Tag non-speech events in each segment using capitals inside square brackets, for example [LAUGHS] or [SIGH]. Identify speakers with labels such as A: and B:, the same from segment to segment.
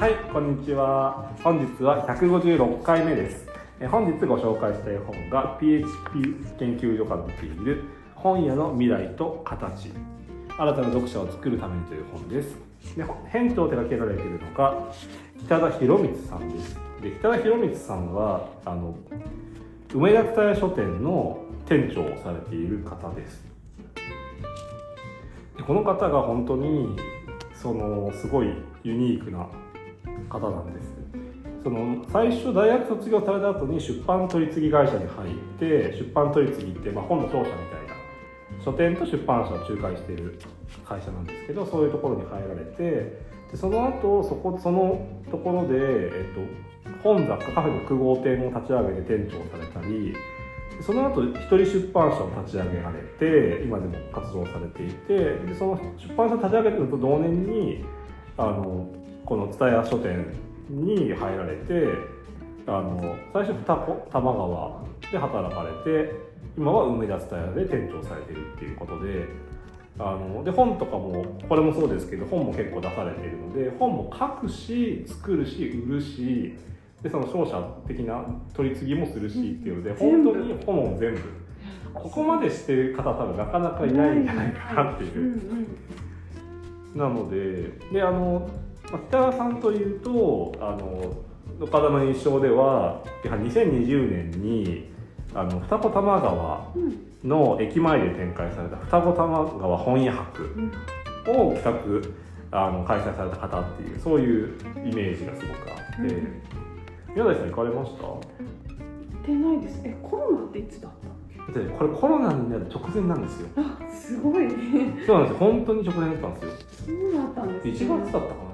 A: はい、こんにちは。本日は156回目です。え本日ご紹介したい本が PHP 研究所から出ている本屋の未来と形。新たな読者を作るためにという本です。で編著を手掛けられているのが北田博光さんです。で北田博光さんはあの梅田蔦屋書店の店長をされている方です。でこの方が本当にそのすごいユニークな方なんです。その最初大学卒業された後に出版取次会社に入って出版取次って、まあ、本の商社みたいな。書店と出版社を仲介している会社なんですけどそういうところに入られてでその後そこそのところで、えっと、本雑貨カフェの9号店を立ち上げて店長をされたりその後一人出版社を立ち上げられて今でも活動されていてでその出版社立ち上げてると同年にあのこの蔦屋書店に入られてあの最初二子玉川で働かれて今は梅田蔦屋で店長されてるっていうことであので本とかもこれもそうですけど本も結構出されているので本も書くし作るし売るしでその商社的な取り次ぎもするしっていうので本当に本を全部。ここまでしてる方多分なかなかいないんじゃないかなっていう。なのでであのまあ北川さんというとあの岡田の印象ではやはり2020年にあの二子玉川の駅前で展開された二子玉川本屋博を企画あの開催された方っていうそういうイメージがすごくあって、
B: うん。
A: 宮台さん行かれました？
B: 行ってないです。えコロナっていつだった
A: だってこれコロナになる直前なんですよ。
B: あすごい。ね
A: そうなんですよ。本当に直前だったんですよ。
B: そうだったん
A: 1
B: です
A: 月だったかな？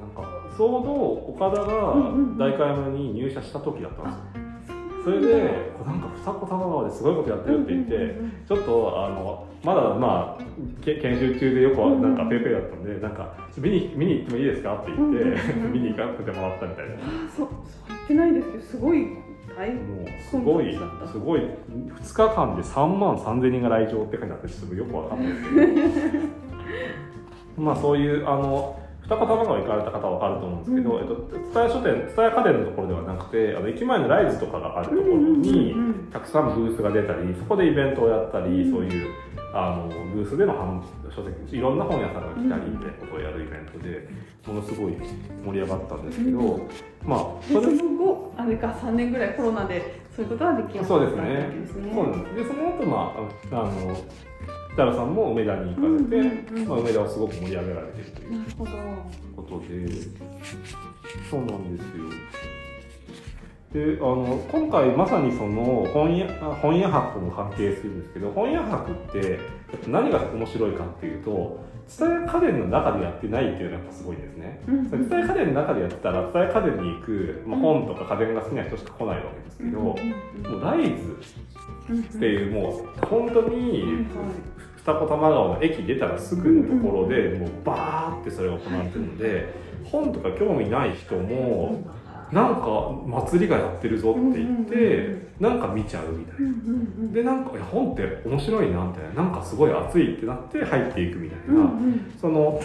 A: ちょうど岡田が代官山に入社した時だったんですよ、それでなんか二子玉川ですごいことやってるって言って、ちょっとあのまだまあけ研修中でよくなんかペーペーだったんで、なんか見に見に行ってもいいですかって言って、[LAUGHS] 見に行かせてもらったみたいな。
B: あそうそう言ってないですけどすごい大変
A: もうすごいすごい2日間で3万3000人が来場って書いてあってちょっとよくわかんないですけど。[LAUGHS] まあそういうあの二子玉川行かれた方は分かると思うんですけど、
B: うん。
A: えっと、蔦屋書店蔦屋家電のところではなくてあの駅前のライズとかがあるところに、たくさんブースが出たりそこでイベントをやったり、
B: うん。
A: そういうあのブースでの販書籍いろんな本屋さんが来たりみたいなことをやるイベントでものすごい盛り上がったんですけど、
B: う
A: まあ
B: でそ
A: それ
B: の後あれか3年ぐらいコロナでそういうことはできなかった
A: そうですね。
B: わけですね。
A: そうです。でその後まああの設楽さんも梅田に行かれて、
B: うんうんうん。
A: まあ、梅田をすごく盛り上げられているということで。そうなんですよ。であの今回まさにその本屋あ本屋博とも関係するんですけど本屋博って何が面白いかっていうと蔦屋家電の中でやってないっていうのがやっぱすごいんですね。
B: うん
A: 蔦屋家電の中でやってたら蔦屋家電に行く、まあ、本とか家電が好きな人しか来ないわけですけど、もうライズっていうもう本当に二子玉川の駅出たらすぐのところでもうバーってそれが行われてるので本とか興味ない人もなんか祭りがやってるぞって言ってなんか見ちゃうみたいな。でなんか本って面白いなみたいななんかすごい熱いってなって入っていくみたいな、その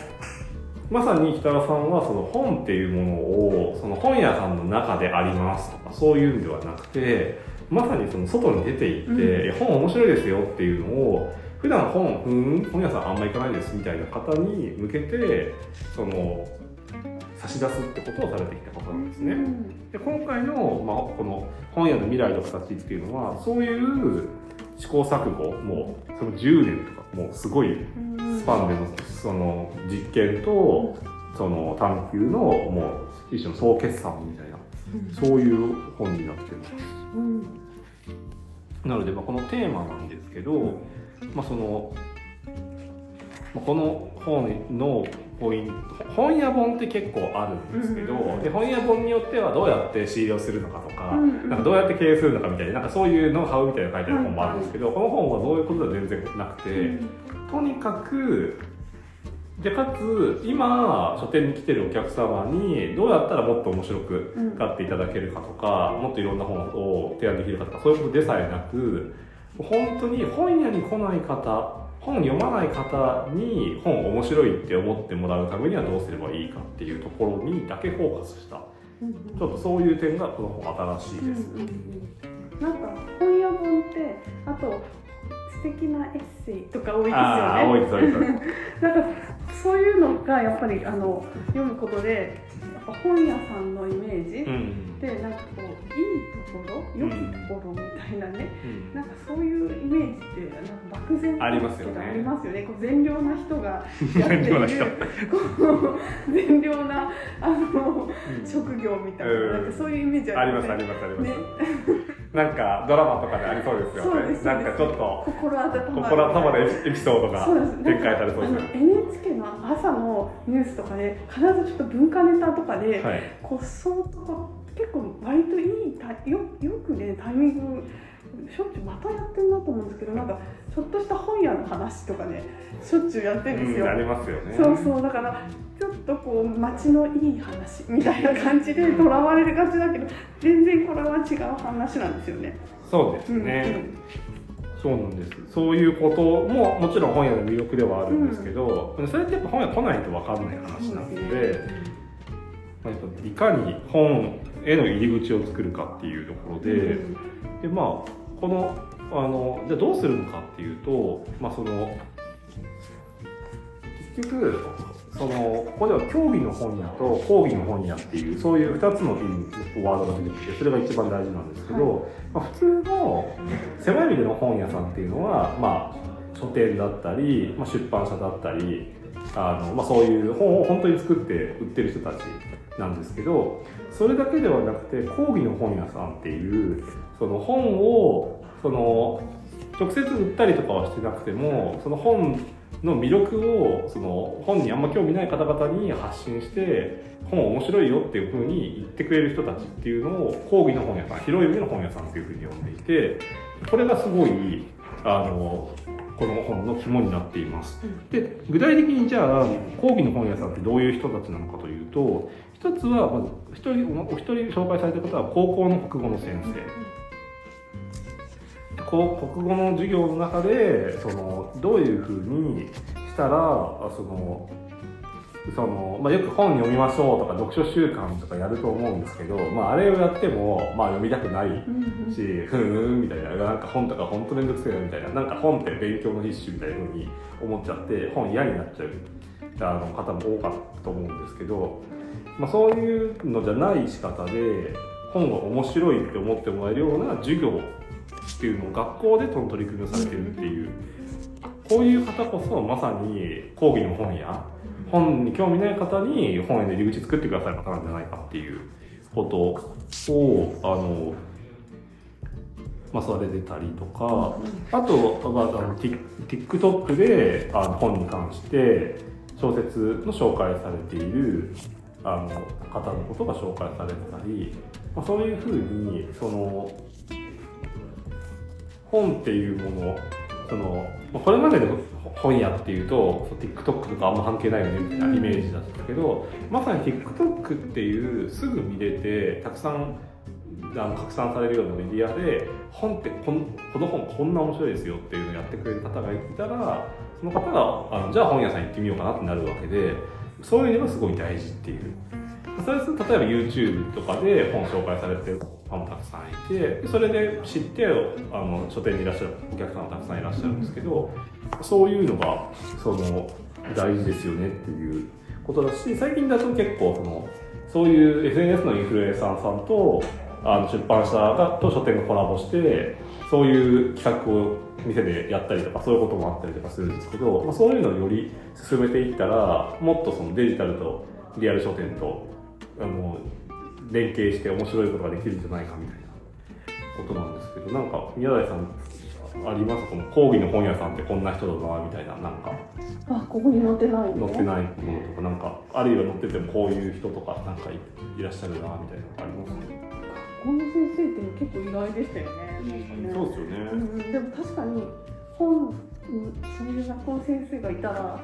A: まさに北川さんはその本っていうものをその本屋さんの中でありますとかそういうんではなくてまさにその外に出て行って、
B: うん。
A: 本面白いですよっていうのを普段本うん本屋さんあんま行かないですみたいな方に向けてその差し出すってことをされてきた方なんですね。で今回の、まあ、この本屋の未来の形っていうのはそういう試行錯誤もうその10年とかもうすごいスパンでのその実験とその探求のもう一種の総決算みたいなそういう本になってます。なので、まあ、このテーマなんですけど、まあ、その、まあ、この本のポイント。本屋本って結構あるんですけど、
B: うん
A: で本屋本によってはどうやって仕入れをするのかとか,、
B: うんうん。
A: なんかどうやって経営するのかみたいななんかそういうノウハウみたいなの書いてある本もあるんですけど、この本はそういうことでは全然なくて。とにかくでかつ今書店に来てるお客様にどうやったらもっと面白く
B: うん。
A: 買っていただけるかとか、もっといろんな本を提案できるかとかそういうことでさえなく本当に本屋に来ない方本読まない方に本面白いって思ってもらうためにはどうすればいいかっていうところにだけフォーカスした。
B: うんうん。
A: ちょっとそういう点がこの本新しいです、
B: うんうんうん。なんか本屋本ってあと素敵なエッセイとか多いですよね。
A: ああ多いです多いです。[LAUGHS]
B: なんかそういうのがやっぱりあの読むことでやっぱ本屋さんのイメージ、
A: うん
B: でなんかこういいところ良きところみたいなね、
A: うん。
B: なんかそういうイメージってなんか漠然
A: ありますよね。
B: ありますよね。こう善良な人が [LAUGHS] やっているこう [LAUGHS] 善良なあの職業みたいな,、
A: うん。
B: なんかそういうイメージ
A: ありますありますあります、
B: ね。[LAUGHS]
A: なんかドラマとかでありそうですよね。なんかちょっと
B: 心温まる。
A: 心温まるエピソードが展開されそうです
B: あの NHK の朝のニュースとかで必ずちょっと文化ネタとかで、
A: はい。
B: こうそうとか結構割といいタイよよくねタイミングしょっちゅうまたやってるなと思うんですけどなんかちょっとした本屋の話とかねしょっちゅうやってるんですよ、
A: うんありますよね。
B: そうそうだからちょっとこう街のいい話みたいな感じでとらわれがちだけど全然これは違う話なんですよね。
A: そうですね、そうなんです。そういうことももちろん本屋の魅力ではあるんですけど、それってやっぱ本屋来ないと分かんない話なので、まあ、やっぱいかに本への入り口を作るかっていうところで、
B: うん。
A: でまあこのあのじゃあどうするのかっていうとまあその結局そのここでは競技の本屋と講義の本屋っていうそういう2つのワードが出てきてそれが一番大事なんですけど、まあ、普通の狭い意味での本屋さんっていうのは、まあ、書店だったり、まあ、出版社だったりあの、まあ、そういう本を本当に作って売ってる人たちなんですけどそれだけではなくて講義の本屋さんっていうその本をその直接売ったりとかはしてなくてもその本の魅力をその本にあんま興味ない方々に発信して本面白いよっていうふうに言ってくれる人たちっていうのを講義の本屋さん広い意味の本屋さんっていうふうに呼んでいてこれがすごいあのこの本の肝になっています。で具体的にじゃあ講義の本屋さんってどういう人たちなのかというと一つはまず一人お一人紹介された方は高校の国語の先生。こう国語の授業の中でそのどういうふうにしたらそのその、まあ、よく本読みましょうとか読書習慣とかやると思うんですけど、まあ、あれをやっても、まあ、読みたくない
B: うんうん。
A: しふーんみたいな。なんか本とか本当めんどくせえなみたいな。なんか本って勉強の必修みたいなふうに思っちゃって本嫌になっちゃうあの方も多かったと思うんですけど、まあ、そういうのじゃない仕方で本が面白いって思ってもらえるような授業っていうのを学校でその取り組みをされてるっていう。こういう方こそまさに講義の本や本に興味ない方に本への入り口作ってくださる方なんじゃないかっていうことをあのまあ、それ出たりとか、あと、まあ、あの TikTok であの本に関して小説の紹介されているあの方のことが紹介されてたり、まあ、そういうふうにその本っていうものそのまあこれまでの本屋っていうと TikTok とかあんま関係ないよねみたいなイメージだったけど、まさに TikTok っていうすぐ見れてたくさんあの拡散されるようなメディアで本ってこんこの本こんな面白いですよっていうのをやってくれる方がいたらその方があのじゃあ本屋さん行ってみようかなってなるわけでそういうのがすごい大事っていう。それ例えば YouTube とかで本紹介されてるファンもたくさんいてそれで知ってあの書店にいらっしゃるお客さんもたくさんいらっしゃるんですけどそういうのがその大事ですよねっていうことだし最近だと結構そのそういう SNS のインフルエンサーさんとあの出版社がと書店がコラボしてそういう企画を店でやったりとかそういうこともあったりとかするんですけど、まあ、そういうのをより進めていったらもっとそのデジタルとリアル書店とあの連携して面白いことができるんじゃないかみたいなことなんですけどなんか宮台さんあります？この講義の本屋さんってこんな人だなみたいななんか。
B: あここに載ってないの？
A: 載ってないものとかなんかあるいは載っててもこういう人とかなんかいいらっしゃるなみたいなのあります？
B: この先生って結構意外でしたよね。
A: そうですよね、
B: うん、でも確かに本うんそういう学校の先生がいたら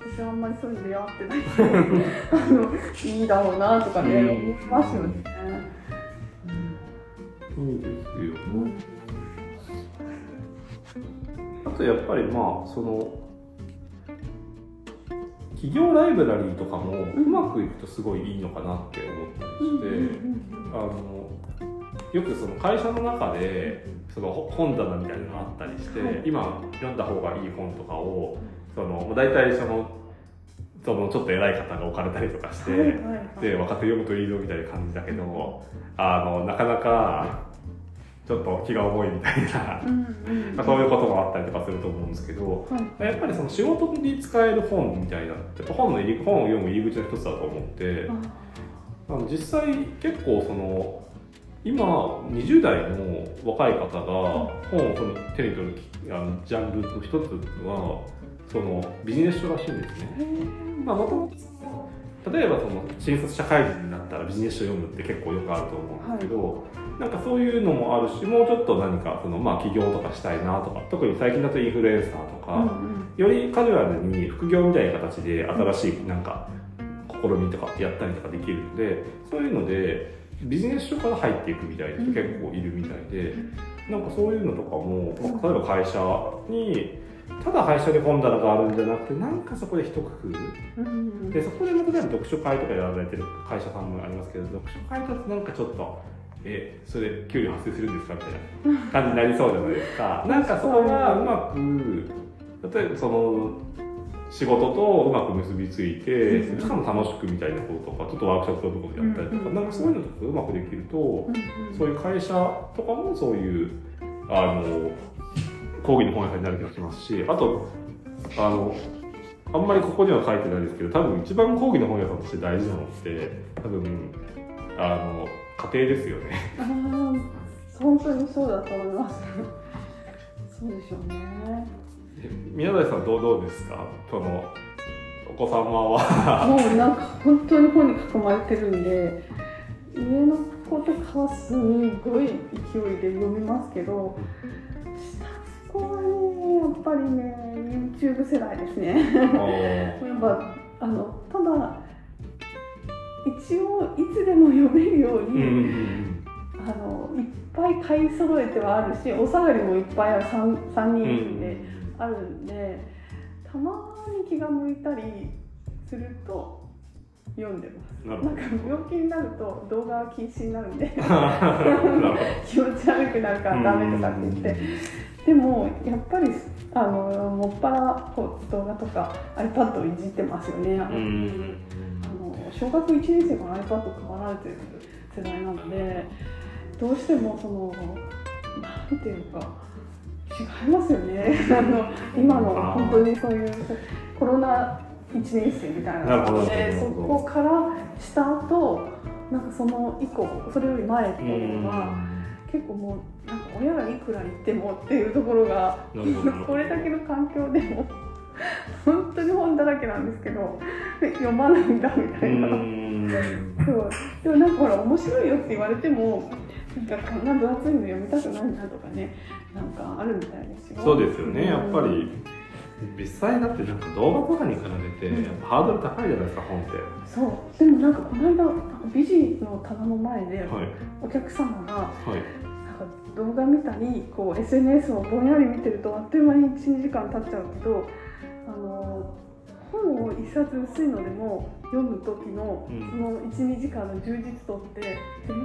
B: 私はあんまりそういうの出会ってない。[LAUGHS] あのいいだろうなとかね、
A: うん。
B: 思いますよね。
A: いいですよあとやっぱりまあその企業ライブラリーとかもうまくいくとすごいいいのかなって思ったりして、あのよくその会社の中でその本棚みたいなのがあったりして、
B: はい。
A: 今読んだ方がいい本とかをそのもう大体そのそのちょっと偉い方が置かれたりとかして、
B: はいはいはい。
A: で若手読むといいぞみたいな感じだけどあのなかなかちょっと気が重いみたいな、
B: うんうん。
A: まあ、そういうこともあったりとかすると思うんですけど。
B: はい。
A: やっぱりその仕事に使える本みたいな本の入り本を読む入り口の一つだと思って
B: あ
A: あの実際結構その今20代の若い方が本をその手に取るあのジャンルの一つはそのビジネス書らしいんですね。まあ、もともと例えばその新卒社会人になったらビジネス書読むって結構よくあると思うんですけど、なんかそういうのもあるしもうちょっと何かその、まあ、起業とかしたいなとか特に最近だとインフルエンサーとか、
B: うんうん。
A: よりカジュアルに副業みたいな形で新しいなんか試みとかやったりとかできるのでそういうのでビジネス書から入っていくみたいな人結構いるみたいでなんかそういうのとかも例えば会社にただ会社に本棚があるんじゃなくてなんかそこで一工夫。でそこで例えば読書会とかやられてる会社さんもありますけど読書会だとなんかちょっとえそれ給料発生するんですかみたいな感じになりそうじゃないですか。なんかそこがうまく例えばその仕事とうまく結びついて
B: うん。
A: しかも楽しくみたいなこととかちょっとワークショップのところでやったりとか
B: うん。
A: なんかそういうのとかうまくできると
B: うん。うん
A: そういう会社とかもそういうあの講義の本屋さんになる気がしますしあとあのあんまりここには書いてないですけど多分一番講義の本屋さんとして大事なのって多分あの家庭ですよね。
B: 本当にそうだと思います。そうでしょうね
A: 宮台さんどうどうですか？そのお子様は。
B: もうなんか本当に本に囲まれてるんで上の子とかはすごい勢いで読みますけど下の子はねやっぱりね YouTube 世代ですね。やっぱあのただ一応いつでも読めるよう
A: うん
B: に、
A: うん。
B: あのいっぱい買い揃えてはあるしお下がりもいっぱいある 3, 3
A: うん
B: 人であるんでたまに気が向いたりすると読んでます。
A: な
B: なんか病気になると動画は禁止になるんで [LAUGHS] [LAUGHS] 気持ち悪くなるからダメとかって言って。でもやっぱりあのもっぱらこう動画とか iPad をいじってますよね。あの、小学1年生から iPad 買われてる世代なのでどうしてもそのなんていうか違いますよね。[LAUGHS] あの今の本当にそういうコロナ1年生みたいな。のでそこからした後なんかその以降それより前っていうのが結構もうなんか親がいくら言ってもっていうところがこれだけの環境でも本当に本だらけなんですけど読まないんだみた
A: う
B: いな。
A: ん。
B: そう。でもなんかほら面白いよって言われてもなんかこんな分厚いの読みたくないなとかねなんかあるみたいですよ。
A: そうですよね。やっぱり実際だってなんか動画とかに比べてやっぱハードル高いじゃないですか本って。
B: そう。でもなんかこの間なんか美人の棚の前で
A: はい。
B: お客様が
A: はい。
B: なんか動画見たりこう SNS をぼんやり見てるとあっという間に12時間経っちゃうけどあの本を一冊薄いのでも読む時の
A: うん。
B: その12時間の充実度って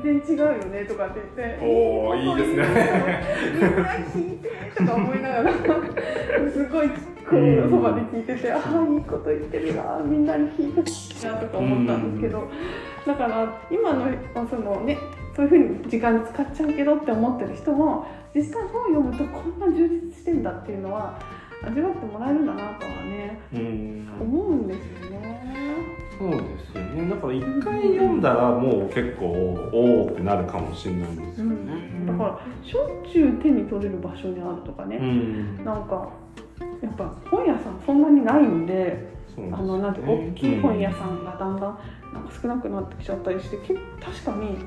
B: 全然違うよねとかって言って
A: おーいいですね。
B: みんな聞いてとか思いながら [LAUGHS] すごいこ
A: うん。
B: うそばで聞いててああいいこと言ってるなみんなに聞いてほしいなとか思ったんですけどだから今のまあそのねそういうふうに時間使っちゃうけどって思ってる人も実際本を読むとこんな充実してんだっていうのは味わってもらえるんだなとはね
A: うん。
B: 思うんですよね。
A: そうですよね。だから一回読んだらもう結構おおってなるかもしれないんですよね、
B: だからしょっちゅう手に取れる場所にあるとかね、
A: うん
B: なんかやっぱ本屋さんそんなにないんであのなんて大きい本屋さんがだんだんなんか少なくなってきちゃったりして結確かに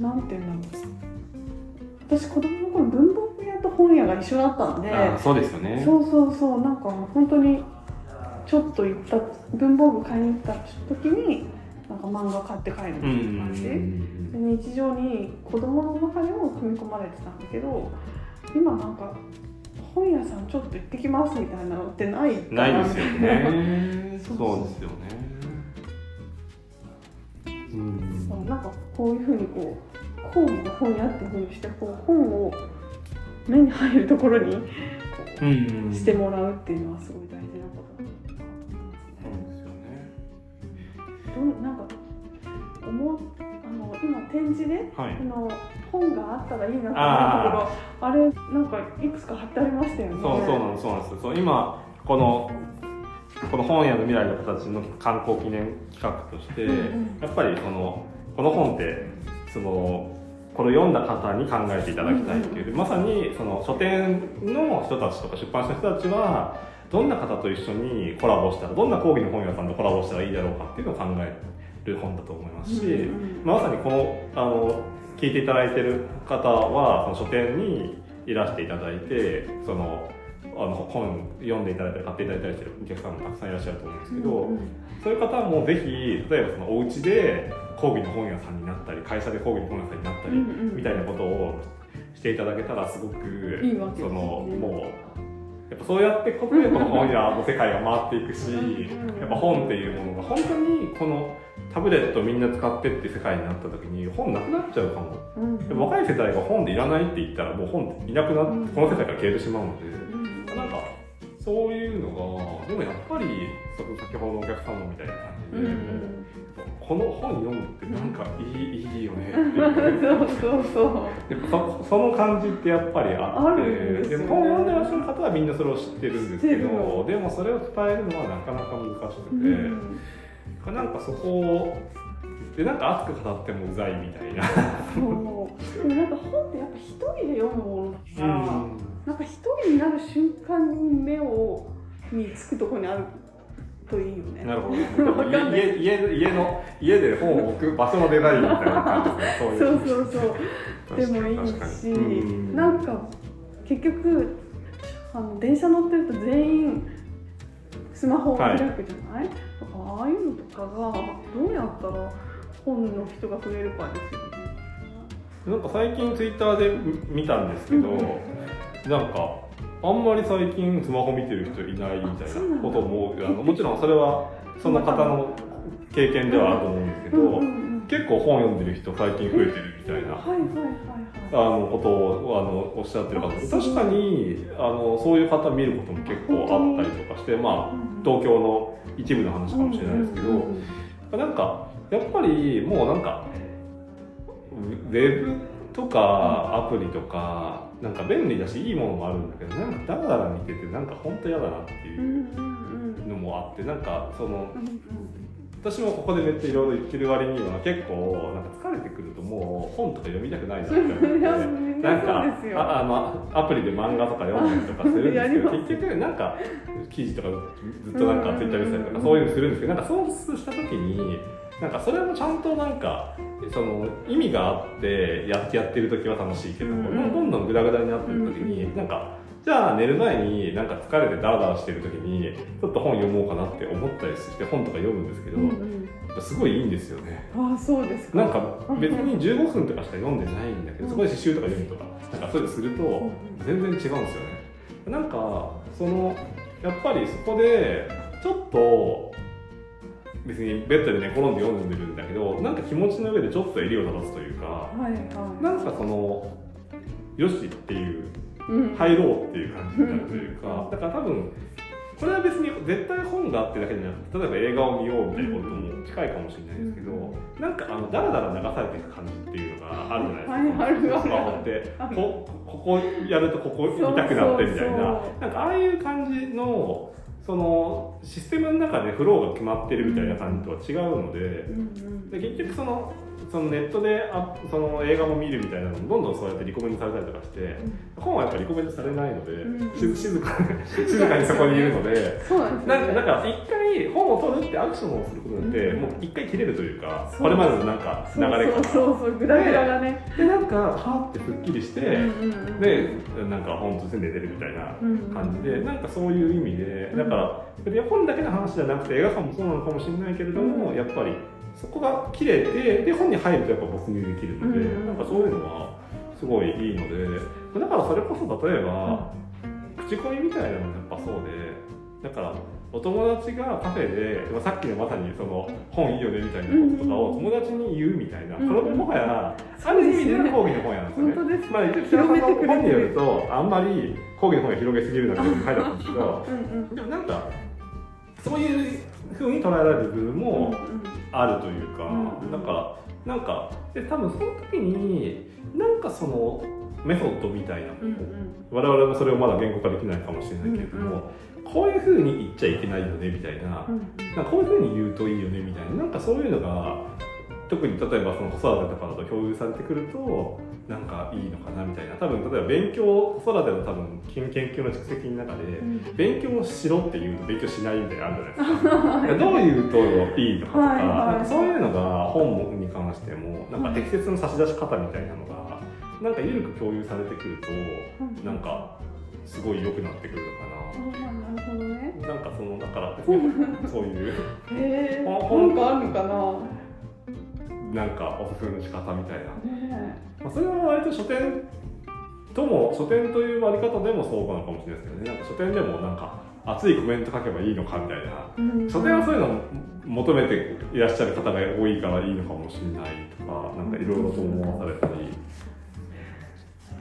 B: なんていうんだろう。私子供の頃文房具屋と本屋が一緒だったんで
A: あそうですよね。
B: そうそうそう。なんか本当にちょっと行った文房具買いに行った時になんか漫画買って帰るみたい
A: うん
B: な感じ、で日常に子供の中にも組み込まれてたんだけど今なんか本屋さんちょっと行ってきますみたいなのってないか
A: ないですよね。[LAUGHS]
B: そう
A: ですよね。うん。
B: なんかこういうふうにこうホームの本屋っていうふうにしてこう本を目に入るところに
A: うん。
B: してもらうっていうのはすごい大事どんなんか思うあの今展示で
A: はい。
B: あの本があったらいいなって思ったところあれなんかいくつか貼ってありましたよね。
A: そうそうなんですそうなんですそう今このこの本屋の未来の形の観光記念企画として、
B: うんうん。
A: やっぱりそのこの本ってそのこれを読んだ方に考えていただきたいっていう、まさにその書店の人たちとか出版社の人たちはどんな方と一緒にコラボしたらどんな講義の本屋さんとコラボしたらいいだろうかっていうのを考える本だと思いますし、
B: うんうん。
A: まさにこのあの聞いていただいてる方はその書店にいらしていただいてそのあの本読んでいただいたり買っていただいたりしてるお客さんもたくさんいらっしゃると思うんですけど、
B: うんうん。
A: そういう方もぜひ例えばそのお家で講義の本屋さんになったり会社で講義の本屋さんになったり、
B: うんうん
A: みたいなことをしていただけたらすごく
B: いいわけですよね。
A: そのもうやっぱそうやってことでこの本屋の世界が回っていくし、やっぱ本っていうものが本当にこのタブレットをみんな使ってって世界になった時に本なくなっちゃうかも、
B: うん
A: でも若い世代が本でいらないって言ったらもう本いなくなって、
B: うん。
A: この世界から消えてしまうので、
B: うん
A: なんかそういうのがでもやっぱり先ほどのお客様みたいな感じで、この本読むってなんかいい,、いいよねっていう。
B: そうそうそう。
A: やっぱそその感じってやっぱりあって。
B: でね。
A: も本読んでらっしゃる方はみんなそれを知ってるんですけど
B: の。
A: でもそれを伝えるのはなかなか難しくて、
B: うん
A: なんかそこをでなんか熱く語ってもうざいみたいな。
B: そう。でもなんか本ってやっぱ一人で読むものだから、なんか一人になる瞬間に目をにつくところにあるといいよね。
A: なるほど。[LAUGHS] 家家家家の家で本を置く場所のデザインみたいな感じ。そう
B: そうそうそう。でもいいし、
A: うん
B: なんか結局あの電車乗ってると全員スマホを開くじゃない、だからああいうのとかがどうやったら本の人が増えるかですよね。
A: なんか最近ツイッターで見たんですけど、
B: うん
A: なんかあんまり最近スマホ見てる人いないみたいなこともあのもちろんそれはその方の経験ではあると思うんですけど、
B: うんうんうん
A: 結構本読んでる人最近増えてるみたいな。あのことをあのおっしゃってる方確かにあのそういう方見ることも結構あったりとかしてまあ東京の一部の話かもしれないですけど、
B: うんうんうん。
A: なんかやっぱりもうなんかウェブとかアプリとかなんか便利だしいいものもあるんだけどなんかだらだら見ててなんか本当嫌だなっていうのもあってなんかその私もここでめっちゃいろいろ言ってる割には結構なんか疲れてくるともう本とか読みたくないなって思
B: な [LAUGHS]
A: なんかああのアプリで漫画とか読んだりとかするんですけど [LAUGHS] 結局なんか記事とかずっとなんかツイッター見てたりとかそういうのするんですけどなんかそうした時になんかそれもちゃんとなんかその意味があってやってやってる時は楽しいけど、
B: うんうん。
A: どんどんグダグダになってる時に、なんかじゃあ寝る前になんか疲れてダラダラしてる時にちょっと本読もうかなって思ったりして本とか読むんですけど、
B: うんうん。
A: すごいいいんですよね。
B: ああそうですか。
A: なんか別に15分とかしか読んでないんだけど、そこで刺繍とか読むとか、なんかそういうのすると全然違うんですよね。なんかそのやっぱりそこでちょっと別にベッドで寝転んで読んでるんだけど、なんか気持ちの上でちょっと襟を正すというか、
B: はいはい。
A: なんかそのよしっていう
B: うん。
A: 入ろうっていう感じになるというか、だから多分これは別に絶対本があってだけじゃなくて例えば映画を見ようみたいなことも近いかもしれないですけど、なんかあのダラダラ流されていく感じっていうのがあるじゃないですか、スマホって。こここやるとここ見たくなってみたいな。なんかああいう感じのそのシステムの中でフローが決まってるみたいな感じとは違うので。で結局そのそのネットであその映画も見るみたいなのもどんどんそうやってリコメントされたりとかして本はやっぱりリコメントされないので、
B: うん。
A: 静静か静かにそこにいるので。
B: そうなんです
A: なんか
B: ね
A: だから一回本を取るってアクションをすることによって、
B: うん。
A: もう一回切れるというかこれまでのなんか流れから
B: そうそうそうグダグダがね。
A: でなんかはってすっきりして、
B: うんうんうん。
A: でなんか本として寝てるみたいな感じで、なんかそういう意味でだから本だけの話じゃなくて映画館もそうなのかもしれないけれども、
B: うん。
A: やっぱりそこが切れてで本に入るとやっぱ没入できるので、
B: うん
A: なんかそういうのはすごいいいのでだからそれこそ例えば、口コミみたいなのもやっぱそうでだからお友達がカフェでまあさっきのまさにその本いいよねみたいなこととかを友達に言うみたいな、
B: うん
A: それももはやある意味では講義の本屋なんですよね。まあ、一応
B: 広めてくれてる
A: 本によるとあんまり講義の本が広げすぎるなって書いてあったんですけど
B: うんうん。
A: でもなんかそういうふうに捉えられる部分もあるというか、
B: うん。
A: だからなんかで多分その時になんかそのメソッドみたいな、
B: うんうん。
A: 我々もそれをまだ言語化できないかもしれないけれども、こういうふうに言っちゃいけないよねみたいな,、
B: うん。
A: なんかこういうふうに言うといいよねみたいな。なんかそういうのが特に例えばその子育てとかだと共有されてくるとなんかいいのかなみたいな。多分例えば勉強子育ての多分研究の蓄積の中で、
B: うん。
A: 勉強しろって言うと勉強しないみたいなのあるじゃないですか。どういうといいのかとか,、
B: はいはい。
A: なんかそういうのが本に関してもなんか適切な差し出し方みたいなのがなんか緩く共有されてくると
B: うん。
A: なんかすごい良くなってくる
B: あ
A: のか
B: ーなるほどね。
A: ななんかそのだからそういう [LAUGHS]
B: へえ
A: ほ [LAUGHS] ん
B: なんかあるのかな
A: なんかおすすめの仕方みたいな、
B: ね
A: まあ、それは割と書店とも書店という割り方でもそうなのかもしれないですけどね。なんか書店でもなんか熱いコメント書けばいいのかみたいな。
B: えうん。
A: 書店はそういうのを求めていらっしゃる方が多いからいいのかもしれないとかなんかいろいろと思わされたり、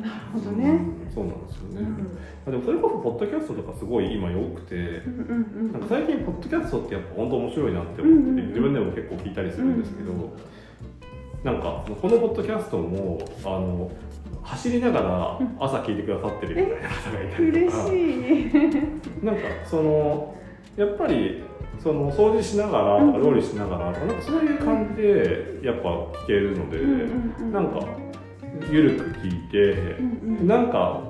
B: なるほどね。
A: そうなんですよね、
B: うん
A: でもそれこそポッドキャストとかすごい今良くて
B: うんうん
A: なんか最近ポッドキャストってやっぱ本当面白いなって思ってて、
B: うんうんうん。
A: 自分でも結構聞いたりするんですけど、なんかこのポッドキャストもあの走りながら朝聞いてくださってるみたいな方がいたり
B: 嬉
A: とか、
B: しい。
A: なんかそのやっぱりその掃除しながらとか料理しながらとかなんかそういう感じでやっぱ聞けるので、なんかゆるく聞いてなんか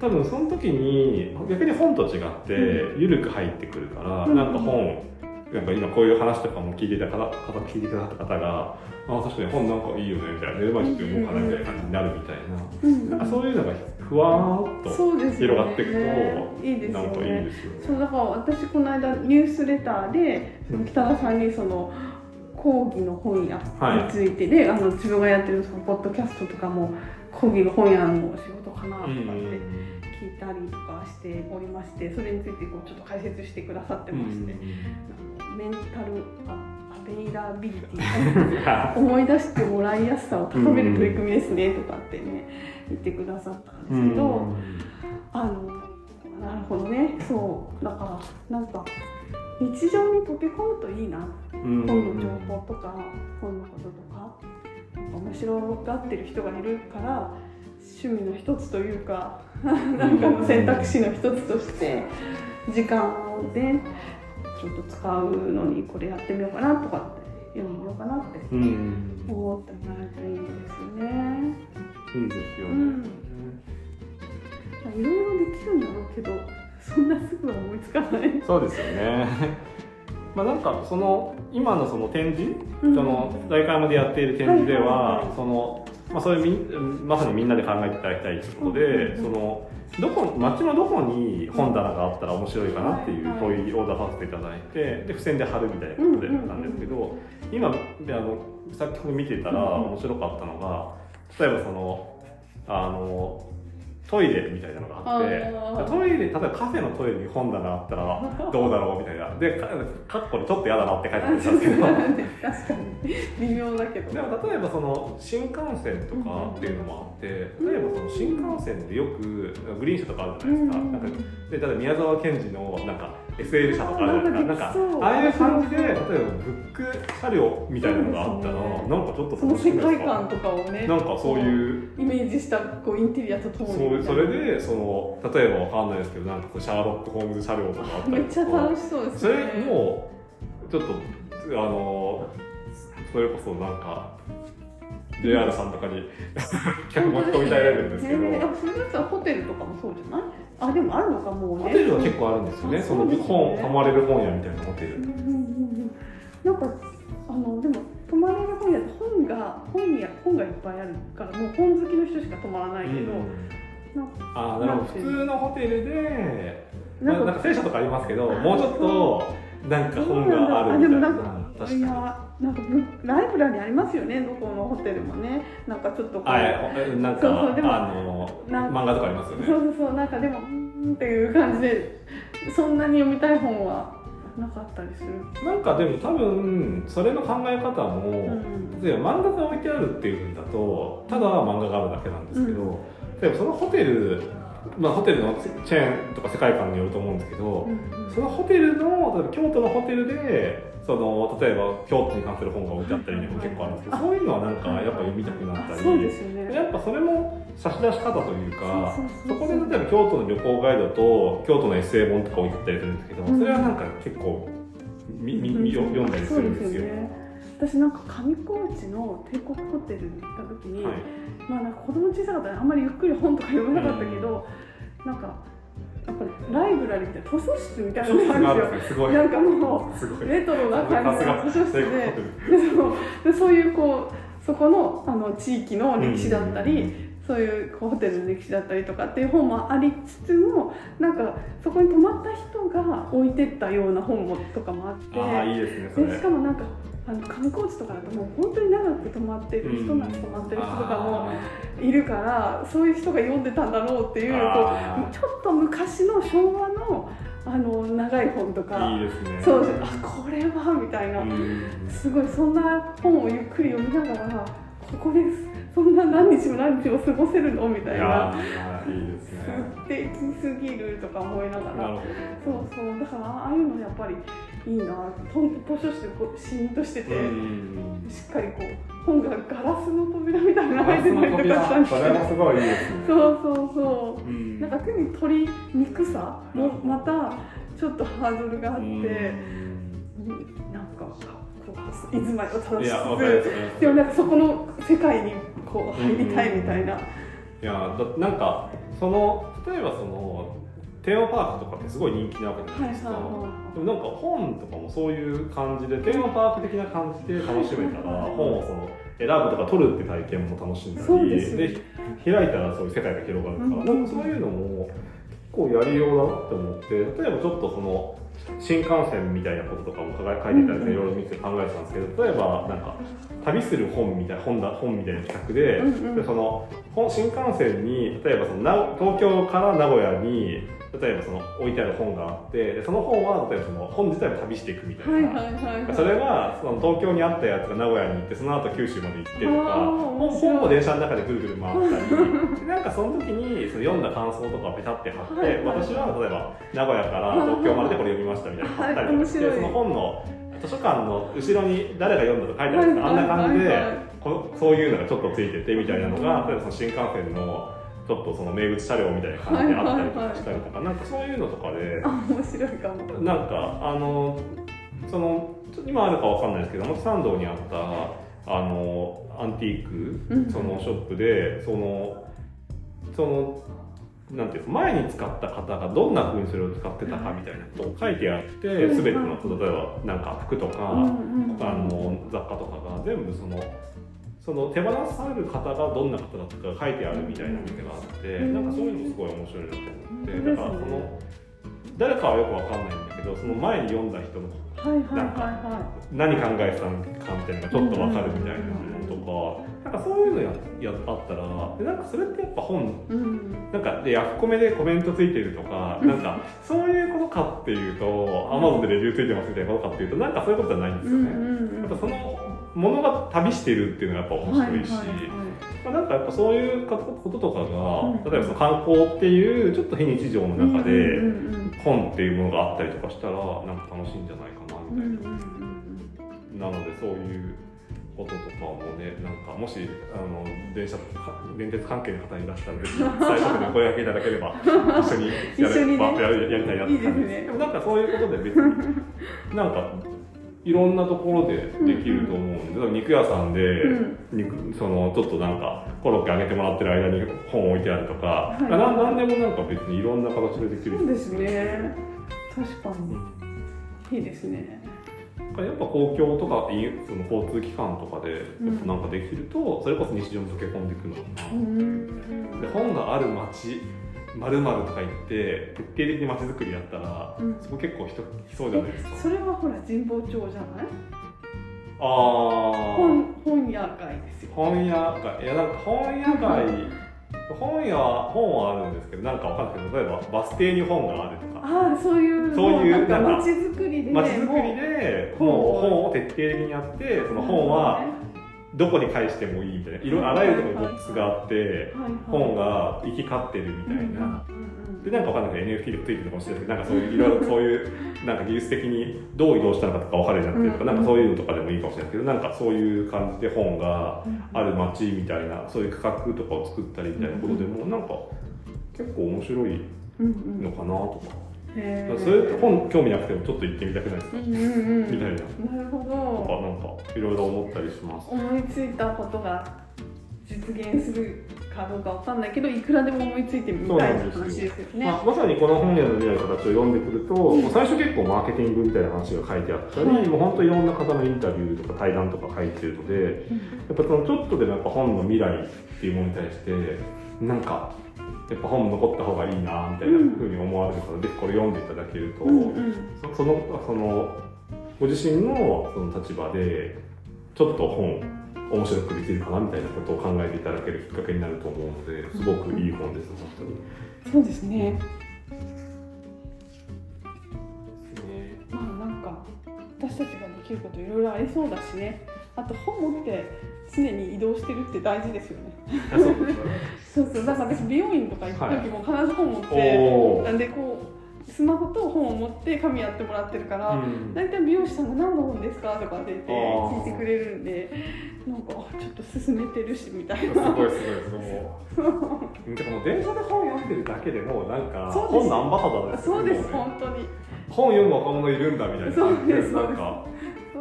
A: 多分その時に逆に本と違ってゆるく入ってくるから、
B: うん。
A: なんか本なんか今こういう話とかも聞いていた方方聞いてくださった方が「あ確かに本なんかいいよね」みたいな「寝る前にちょっと読もうかな」みたいな感じになるみたいな。
B: うん
A: なんかそういうのがふわーっと広がっていくと、
B: いいですよ
A: なんかいい
B: ね
A: ですよね。
B: そうだから私この間ニュースレターでその北田さんにその講義の本屋についてで、あの自分がやってるそのポッドキャストとかも講義の本屋の仕事かなとかって聞いたりとかしておりましてそれについてこうちょっと解説してくださってまして、メンタルアアベイラビリティ思い出してもらいやすさを高める取り組みですねとかってね言ってくださったんですけど。あのなるほどね。そうだからなんか日常に溶け込むといいな。
A: 本
B: 本の情報とか本のこととか面白がってる人がいるから趣味の一つというかなんかの選択肢の一つとして時間をねちょっと使うのにこれやってみようかなとかって読みようかなって
A: うん
B: 思ってもらえるといいですよね。
A: いいですよね。
B: いろいろできるんだろうけどそんなすぐは思いつかない。
A: そうですよね。[LAUGHS] まあなんかその今のその展示、
B: うん
A: その大会までやっている展示では、
B: はいはいはい
A: そのまあそういうまさにみんなで考えていただきたいということで、
B: うん
A: そのどこ街のどこに本棚があったら面白いかなっていう、
B: はいはい
A: こういうオーダーさせていただいてで付箋で貼るみたいなことでやったんですけど、今であの先ほど見てたら
B: うん
A: 面白かったのが例えばそのあのトイレみたいなのがあってトイレ例えばカフェのトイレに本棚あったらどうだろうみたいな。でかかっこにちょっと嫌だなって書いてあったんですけど
B: 確かに。微妙だけど。
A: でも例えばその新幹線とかっていうのもあって例えばその新幹線でよくグリーン車とかあるじゃないですか,、
B: うん。
A: なんかで例えば宮沢賢治のなんか SL 車とかあるじゃないですか
B: あなんか
A: ああいう感じで例えばブック車両みたいなのがあったら、
B: ね。
A: なんかちょっと
B: その世界観とかをね
A: なんかそういう
B: イメージしたこうインテリアとともに
A: そうそれでその例えばわかんないですけどなんかこうシャーロック・ホームズ車両とかあった
B: めっちゃ
A: りとか
B: 楽しそうです
A: そ
B: ね
A: れもちょっとあのそれこそなんか JR さんとかに [LAUGHS] [LAUGHS] 客持ち込みたいられるんですけど、
B: ねやっぱそれだったらホテルとかもそうじゃない？あでもあるのかもうね。
A: ホテルは結構あるんですよね。
B: あ
A: その本泊まれる本屋みたいなホテル、
B: うんうんうんうん。なんかあのでも泊まれる本屋って本が本や本がいっぱいあるからもう本好きの人しか泊まらないけど、なんか
A: ああなるほど。普通のホテルで
B: なんか
A: 聖書とかありますけど
B: あ
A: もうちょっとなんか本があるみたいな。確かに。
B: やなんかぶライブラリーありますよねどこのホテルもね。なんかちょっとこう。
A: なんか
B: そうそうでも
A: あの
B: なん
A: 漫画とかありますよね。
B: そうそうそうなんかでもうんっていう感じでそんなに読みたい本はなかったりする。
A: なんかでも多分それの考え方も、
B: うん
A: 例えば漫画が置いてあるっていうふうだとただ漫画があるだけなんですけど、例えばそのホテルまあホテルのチェーンとか世界観によると思うんですけど、そのホテルの例えば京都のホテルでその例えば京都に関する本が置いてあったりね結構あるんですけど、
B: あ
A: そういうのはなんかやっぱ読みたくなったり、
B: あそうですよね。
A: やっぱそれも差し出し方というか
B: そ
A: こで例えば京都の旅行ガイドと京都のエッセイ本とか置いてあったりするんですけど、
B: うん
A: それはなんか結構みみみ読んだりするんですよ。
B: そうね。私なんか上高地の帝国ホテルに行った時に、
A: はい
B: まあなんか子供小さかったらあんまりゆっくり本とか読めなかったけど、なんかやっぱりライブラリーみたいな図書室みたいなのがあるんですよ。
A: すごい
B: なんかも
A: すごい。
B: うレトロな感じの図書室で。
A: 帝国ホテル
B: そうでそういうこうそこのあの地域の歴史だったり、そういうこうホテルの歴史だったりとかっていう本もありつつもなんかそこに泊まった人が置いてったような本もとかもあって
A: ああいいですねそれ。
B: でしかもなんかあの上高地とかだともう本当に長く泊まってる人な泊まってる人とかもいるからそういう人が読んでたんだろうっていうこ
A: あ
B: うちょっと昔の昭和のあの長い本と
A: ー
B: か。
A: いいね。
B: そうあこれはみたいな。
A: うん。
B: すごいそんな本をゆっくり読みながらここですそんな何日も何日も過ごせるのみたいな。
A: ーいいですね。
B: 素敵すぎるとか思いながら。そうそう。だからああいうのやっぱりいいなと。図書室こうシーンとしてて、
A: ど。うん。
B: しっかりこう本がガラスの扉みたいなの
A: ガラス
B: 入ってたりとかしたんですよ
A: それもすごいいいですね。
B: そうそうそう
A: う。ん。
B: なんか手に取りにくさもまたちょっとハードルがあって、
A: うん。
B: なんかこう居住まいを正しつつでもなんかそこの世界にこう入りたいみたいな、
A: いやだなんかその例えばそのテーマパークとかってすごい人気なわけじゃないですか、
B: はいはいはい
A: でもなんか本とかもそういう感じでテーマパーク的な感じで楽しめたら本をその選ぶとか取るって体験も楽しんだり
B: で
A: 開いたらそういう世界が広がるから、
B: うん
A: なんかそういうのも結構やりようだなって思って例えばちょっとその新幹線みたいなこととかも書いてたり
B: うん
A: いろいろ見て考えてたんですけど例えばなんか旅する本みたいな本だ本みたいな企画で,、
B: うんうん
A: でその本新幹線に例えばそのな東京から名古屋に例えばその置いてある本があってでその本は例えばその本自体を旅していくみたいな。
B: はいはいはいはい。
A: それがその東京にあったやつが名古屋に行ってその後九州まで行ってとか本も電車の中でぐるぐる回ったり。でなんかその時にその読んだ感想とかをペタって貼って、
B: はいはい。
A: 私は例えば名古屋から東京まででこれ読みましたみたいなの貼ったりとかして、
B: はい。
A: その本の図書館の後ろに誰が読んだと書いてあるんですか、あんな感じで、
B: はいはい。はい
A: こそういうのがちょっとついててみたいなのが例えばその新幹線のちょっとその名物車両みたいな感じであったりとかしたりとか、なんかそういうのとかで。
B: あ面白いかも
A: なんかあのその今あるかわかんないですけど表参道にあったあのアンティー
B: うん
A: クそのショップでそのそのなんていうか前に使った方がどんな風にそれを使ってたかみたいなことを書いてあって
B: うん
A: 全ての例えばなんか服とか、あの雑貨とかが全部その。その手放される方がどんな方だったかが書いてあるみたいな店があって、
B: うん。
A: なんかそういうのすごい面白いなと思って、
B: うん。
A: だからその誰かはよくわかんないんだけどその前に読んだ人の
B: はいはいはいは
A: 何考えてたのかみたいなのがちょっとわかるみたいなのとか、なんかそういうのややあったらでなんかそれってやっぱ本なんかでヤフコメでコメントついてるとか、[LAUGHS] なんかそういうことかっていうと、アマゾンでレビューついてますみたいなことかっていうとなんかそういうことじゃないんですよね。やっぱそのものが旅してるっていうのがやっぱ面白いし、
B: はいはいはい
A: まあ、なんかやっぱそういうこととかが、
B: うん。
A: 例えばその観光っていうちょっと非日常の中で、本っていうものがあったりとかしたらなんか楽しいんじゃないかなみ
B: うん
A: たいな、
B: うんうん
A: なのでそういうこととかもねなんかもしあの電車電鉄関係の方いらっしゃらぜひ最初でお声掛けいただければ一緒に [LAUGHS] やりたいなって感じ。
B: いいですね。
A: でもなんかそういうことで別になんかいろんなところでできると思うんで、例えば肉屋さんで、
B: うん。
A: 肉そのちょっとなんかコロッケあげてもらってる間に本置いてあるとか、
B: い。
A: ななんでもなんか別にいろんな形でできる
B: そうですね。確か
A: うん。
B: にいいですね。
A: やっぱ公共とかその交通機関とかで
B: うん。
A: なんかできると、それこそ日常に溶け込んでいくのかな、
B: うん。
A: で本がある街まるとか言って徹底的に街づくりやったら、
B: うん。
A: そこ結構人来そうじゃないですか。
B: それはほら神保町じゃない？
A: ああ
B: 本本屋街ですよ。
A: 本屋街。いやなんか本屋街本屋は本はあるんですけどなんかわかんないけど例えばバス停に本があるとか。
B: ああそういう
A: そういう
B: もなんか
A: なんか
B: 街づくりで
A: 街づくりで
B: もう
A: もう本を徹底的にやってその本はどこに返してもいいみたいな。いろあらゆるところにボックスがあって本が行き交ってるみたいな。でなんかわかんないけど NFT でついてるのかもしれないけどなんかそういういろいろそういうなんか技術的にどう移動したのかとか分かるようになってるとか、
B: うん
A: なんかそういうのとかでもいいかもしれないけどなんかそういう感じで本がある街みたいなそういう区画とかを作ったりみたいなことでもなんか結構面白いのかなとか、それ本興味なくてもちょっと行ってみたくないですか、
B: うんうんうん。
A: みたいな。
B: なるほ
A: とか
B: ど
A: なんかいろいろ思ったりします。
B: 思いついたことが実現するかどうかわかんないけどいくらでも思いついてみたいって話ですよね。
A: まあ、まさにこの本屋の未来の形を読んでくると、もう最初結構マーケティングみたいな話が書いてあったり、
B: はい。
A: もう本当いろんな方のインタビューとか対談とか書いてるので、やっぱそのちょっとでもやっぱ本の未来っていうものに対して、なんか、やっぱ本残った方がいいなみたいなふうに思われる方、ぜひこれ読んでいただけると、
B: うんうん。
A: そそのそのご自身のその立場でちょっと本面白くできるかなみたいなことを考えていただけるきっかけになると思うのですごくいい本です本当に。
B: そうですね。まあなんか私たちができることいろいろありそうだしね。あと本持って常に移動してるって大事ですよね。
A: あそう
B: そう。だから私美容院とか行く時も必ず本持って、なんでこうスマホと本を持って髪やってもらってるから、
A: うん。
B: 大体美容師さんが何の本ですかとかって言って
A: あー。
B: 聞いてくれるんでなんかあちょっと勧めてるしみたい
A: す
B: な
A: ごいすごいもう。てかもう電車で本読んでるだけでもうなんか本のアンバサダーですよ
B: そうです本当に。
A: 本読む若者いるんだみたいな
B: そうです。
A: なんか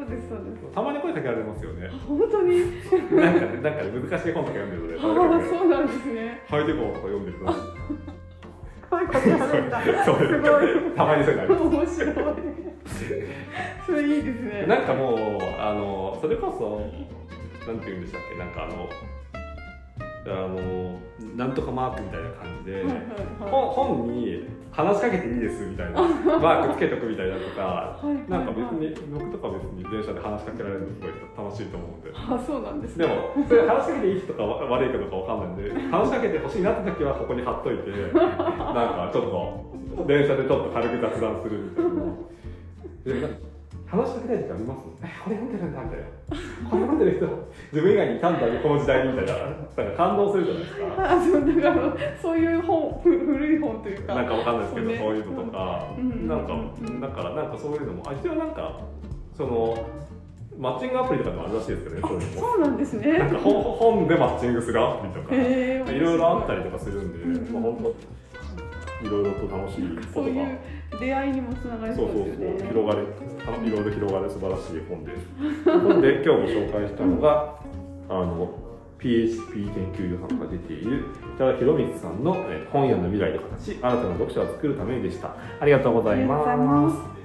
B: そうですそうです。
A: たまに声かけられますよね。
B: 本当に？
A: なんかねなんかね難しい本とか読んでるので。
B: ああそうなんですね。
A: ハイテコとか読んでると。
B: 声かけられるんだ
A: そう。
B: すごい。
A: たまにそういうの。
B: 面白い。それいいですね。
A: なんかもうあのそれこそなんて言うんでしたっけ？なんかあのあのなんとかマークみたいな感じで、
B: はいはいはい。
A: 本本に話しかけていいですみたいな [LAUGHS] マークつけとくみたいなとか
B: はい
A: なんか別に僕とか別に電車で話しかけられるのすごい楽しいと思うんで。
B: あそうなんですね
A: でも、それ話しかけていい人か悪いかどうかわかんないんで、話しかけてほしいなって時はここに貼っといて、[LAUGHS] なんかちょっと、電車でちょっと軽く雑談するみたいな。[LAUGHS] 話しかけたい時あります？え、[LAUGHS] これ読んでるんだみたいな。これ読んでる人、自分以外にいたんだ、この時代にみたいな。なんか感動するじゃないですか。[LAUGHS]
B: あそうだからそういう本ふ古い本というか。
A: なんかわかんないですけど、
B: ね。
A: そういうのとか、
B: うん。
A: なんか、だからなんかそういうのも、あ、一応なんか、その、マッチングアプリとかでもあるらしいですけどね、そういうのも。
B: そうなんですね。
A: なんか本本でマッチングするアプリとか。い。ろいろあったりとかするんで、
B: うん
A: まあ、本当いろいろと楽しいことが
B: 出会いにもつながり
A: そうそう
B: そうですよね
A: そう広がるあいろいろ広がる素晴らしい本です。で今日ご紹介したのがあの PHP 研究所さんが出ている北田博光さんのえー本屋の未来の形新たな読者を作るためにでした。ありがとうございま。
B: す